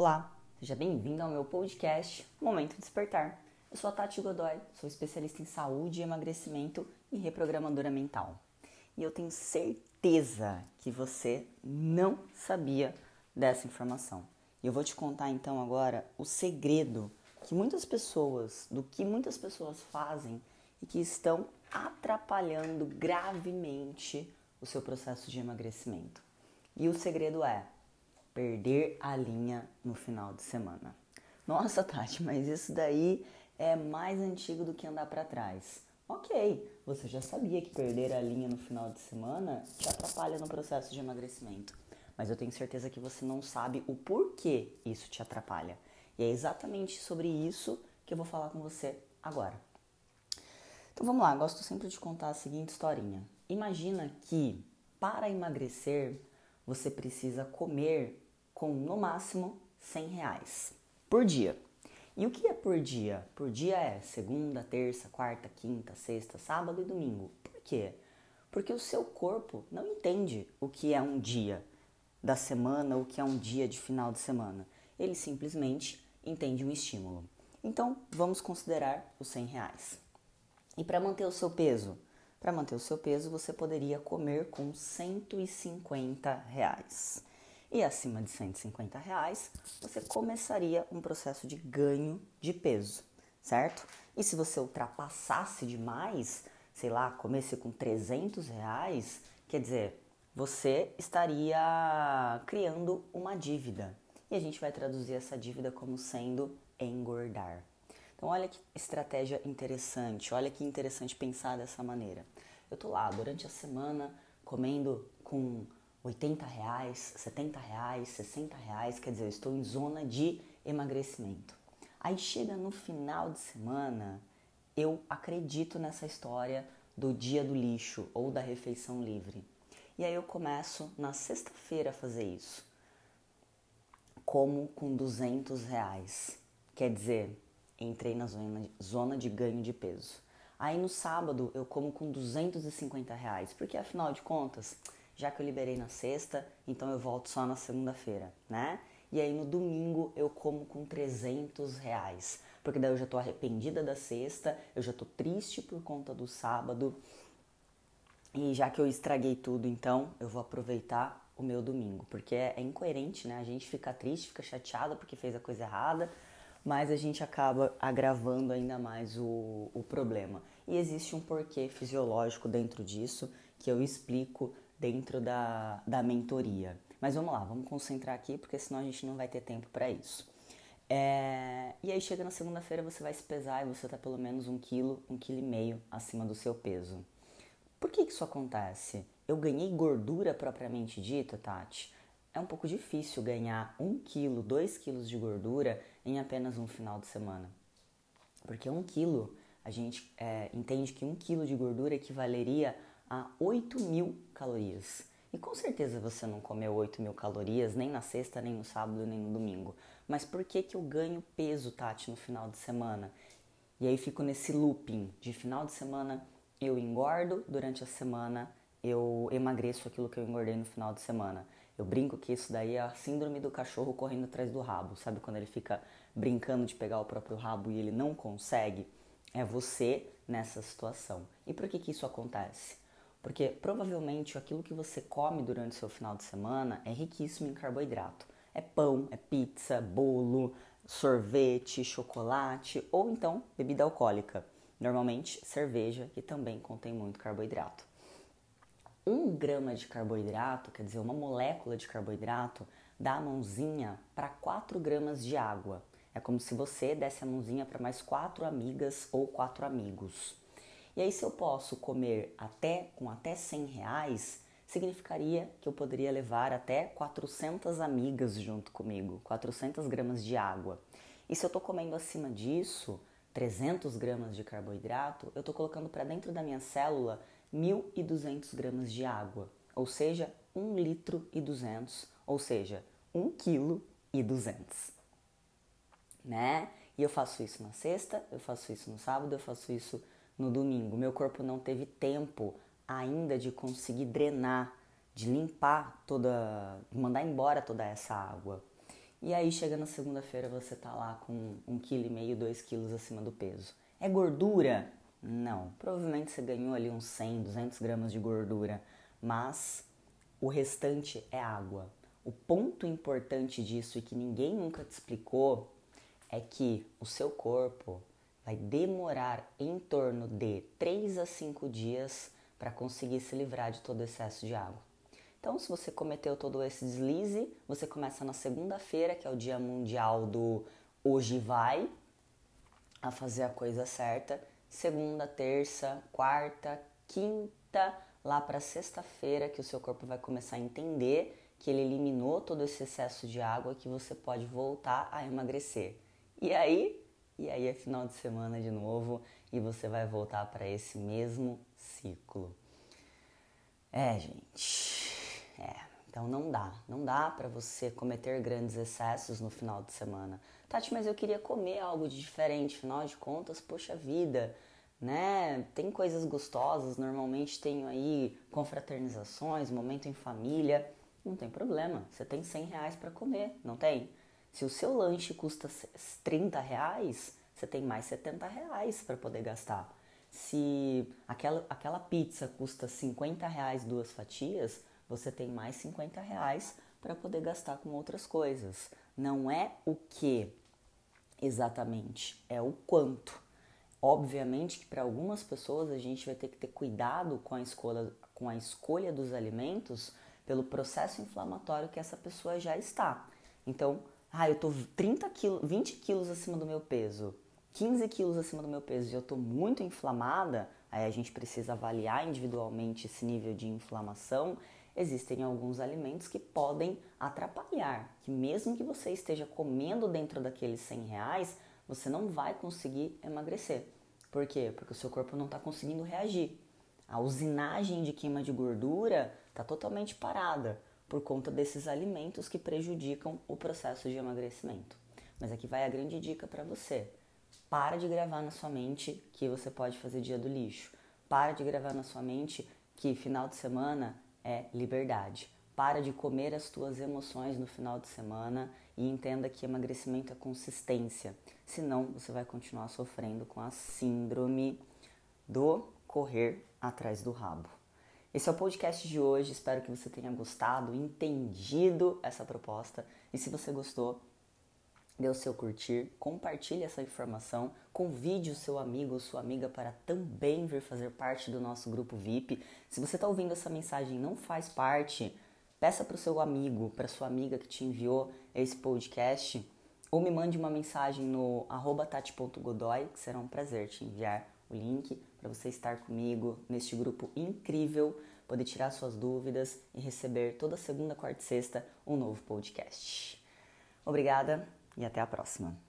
Olá, seja bem-vindo ao meu podcast Momento Despertar. Eu sou a Tati Godoy, sou especialista em saúde, emagrecimento e reprogramadora mental. E eu tenho certeza que você não sabia dessa informação. E eu vou te contar então agora o segredo que muitas pessoas, do que muitas pessoas fazem e que estão atrapalhando gravemente o seu processo de emagrecimento. E o segredo é perder a linha no final de semana. Nossa, Tati, mas isso daí é mais antigo do que andar para trás. Ok, você já sabia que perder a linha no final de semana te atrapalha no processo de emagrecimento. Mas eu tenho certeza que você não sabe o porquê isso te atrapalha. E é exatamente sobre isso que eu vou falar com você agora. Então vamos lá, gosto sempre de contar a seguinte historinha. Imagina que para emagrecer você precisa comer com no máximo 100 reais por dia. E o que é por dia? Por dia é segunda, terça, quarta, quinta, sexta, sábado e domingo. Por quê? Porque o seu corpo não entende o que é um dia da semana, o que é um dia de final de semana. Ele simplesmente entende um estímulo. Então, vamos considerar os 100 reais. E para manter o seu peso? Para manter o seu peso, você poderia comer com 150 reais e acima de 150 reais, você começaria um processo de ganho de peso, certo? E se você ultrapassasse demais, sei lá, comece com 300 reais, quer dizer, você estaria criando uma dívida. E a gente vai traduzir essa dívida como sendo engordar. Então, olha que estratégia interessante, olha que interessante pensar dessa maneira. Eu tô lá durante a semana comendo com 80 reais, 70 reais, 60 reais, quer dizer, eu estou em zona de emagrecimento. Aí chega no final de semana, eu acredito nessa história do dia do lixo ou da refeição livre. E aí eu começo na sexta-feira a fazer isso. Como com 200 reais. Quer dizer, entrei na zona, zona de ganho de peso. Aí no sábado eu como com 250 reais, porque afinal de contas já que eu liberei na sexta, então eu volto só na segunda-feira, né? E aí no domingo eu como com 300 reais, porque daí eu já tô arrependida da sexta, eu já tô triste por conta do sábado, e já que eu estraguei tudo, então eu vou aproveitar o meu domingo, porque é, é incoerente, né? A gente fica triste, fica chateada porque fez a coisa errada, mas a gente acaba agravando ainda mais o, o problema. E existe um porquê fisiológico dentro disso que eu explico dentro da, da mentoria. Mas vamos lá, vamos concentrar aqui, porque senão a gente não vai ter tempo para isso. É, e aí chega na segunda-feira, você vai se pesar e você está pelo menos um quilo, um quilo e meio acima do seu peso. Por que, que isso acontece? Eu ganhei gordura propriamente dita, Tati? É um pouco difícil ganhar um quilo, dois quilos de gordura em apenas um final de semana. Porque um quilo, a gente é, entende que um quilo de gordura equivaleria a 8 mil calorias. E com certeza você não comeu 8 mil calorias nem na sexta, nem no sábado, nem no domingo. Mas por que, que eu ganho peso, Tati, no final de semana? E aí fico nesse looping de final de semana eu engordo, durante a semana eu emagreço aquilo que eu engordei no final de semana. Eu brinco que isso daí é a síndrome do cachorro correndo atrás do rabo. Sabe quando ele fica brincando de pegar o próprio rabo e ele não consegue? É você nessa situação. E por que, que isso acontece? Porque provavelmente aquilo que você come durante o seu final de semana é riquíssimo em carboidrato. É pão, é pizza, bolo, sorvete, chocolate ou então bebida alcoólica. Normalmente cerveja, que também contém muito carboidrato. Um grama de carboidrato, quer dizer, uma molécula de carboidrato, dá a mãozinha para 4 gramas de água. É como se você desse a mãozinha para mais quatro amigas ou quatro amigos. E aí, se eu posso comer até com até 100 reais, significaria que eu poderia levar até 400 amigas junto comigo, 400 gramas de água. E se eu estou comendo acima disso, 300 gramas de carboidrato, eu estou colocando para dentro da minha célula 1.200 gramas de água, ou seja, 1 litro e 200, ou seja, 1 quilo e 200, né? E eu faço isso na sexta, eu faço isso no sábado, eu faço isso no domingo. Meu corpo não teve tempo ainda de conseguir drenar, de limpar toda, de mandar embora toda essa água. E aí chega na segunda-feira você tá lá com um quilo e meio, dois quilos acima do peso. É gordura? Não. Provavelmente você ganhou ali uns 100, 200 gramas de gordura, mas o restante é água. O ponto importante disso e que ninguém nunca te explicou é que o seu corpo vai demorar em torno de 3 a 5 dias para conseguir se livrar de todo o excesso de água. Então, se você cometeu todo esse deslize, você começa na segunda-feira, que é o dia mundial do hoje vai, a fazer a coisa certa. Segunda, terça, quarta, quinta, lá para sexta-feira, que o seu corpo vai começar a entender que ele eliminou todo esse excesso de água, que você pode voltar a emagrecer. E aí, e aí é final de semana de novo e você vai voltar para esse mesmo ciclo. É, gente. É, então não dá, não dá para você cometer grandes excessos no final de semana. Tati, mas eu queria comer algo de diferente, final de contas, poxa vida, né? Tem coisas gostosas, normalmente tenho aí confraternizações, momento em família, não tem problema, você tem 100 reais para comer, não tem? Se o seu lanche custa 30 reais, você tem mais 70 reais para poder gastar. Se aquela, aquela pizza custa 50 reais duas fatias, você tem mais 50 reais para poder gastar com outras coisas. Não é o que exatamente, é o quanto. Obviamente que para algumas pessoas a gente vai ter que ter cuidado com a escolha, com a escolha dos alimentos pelo processo inflamatório que essa pessoa já está. Então, ah, eu tô 30 quilos, 20 quilos acima do meu peso, 15 quilos acima do meu peso e eu tô muito inflamada, aí a gente precisa avaliar individualmente esse nível de inflamação. Existem alguns alimentos que podem atrapalhar, que mesmo que você esteja comendo dentro daqueles 100 reais, você não vai conseguir emagrecer. Por quê? Porque o seu corpo não está conseguindo reagir. A usinagem de queima de gordura está totalmente parada por conta desses alimentos que prejudicam o processo de emagrecimento. Mas aqui vai a grande dica para você. Para de gravar na sua mente que você pode fazer dia do lixo. Para de gravar na sua mente que final de semana é liberdade. Para de comer as tuas emoções no final de semana e entenda que emagrecimento é consistência. Senão você vai continuar sofrendo com a síndrome do correr atrás do rabo. Esse é o podcast de hoje. Espero que você tenha gostado, entendido essa proposta. E se você gostou, dê o seu curtir, compartilhe essa informação, convide o seu amigo ou sua amiga para também vir fazer parte do nosso grupo VIP. Se você está ouvindo essa mensagem e não faz parte, peça para o seu amigo, para sua amiga que te enviou esse podcast, ou me mande uma mensagem no tati.godoy, que será um prazer te enviar o link para você estar comigo neste grupo incrível, poder tirar suas dúvidas e receber toda segunda, quarta e sexta um novo podcast. Obrigada e até a próxima.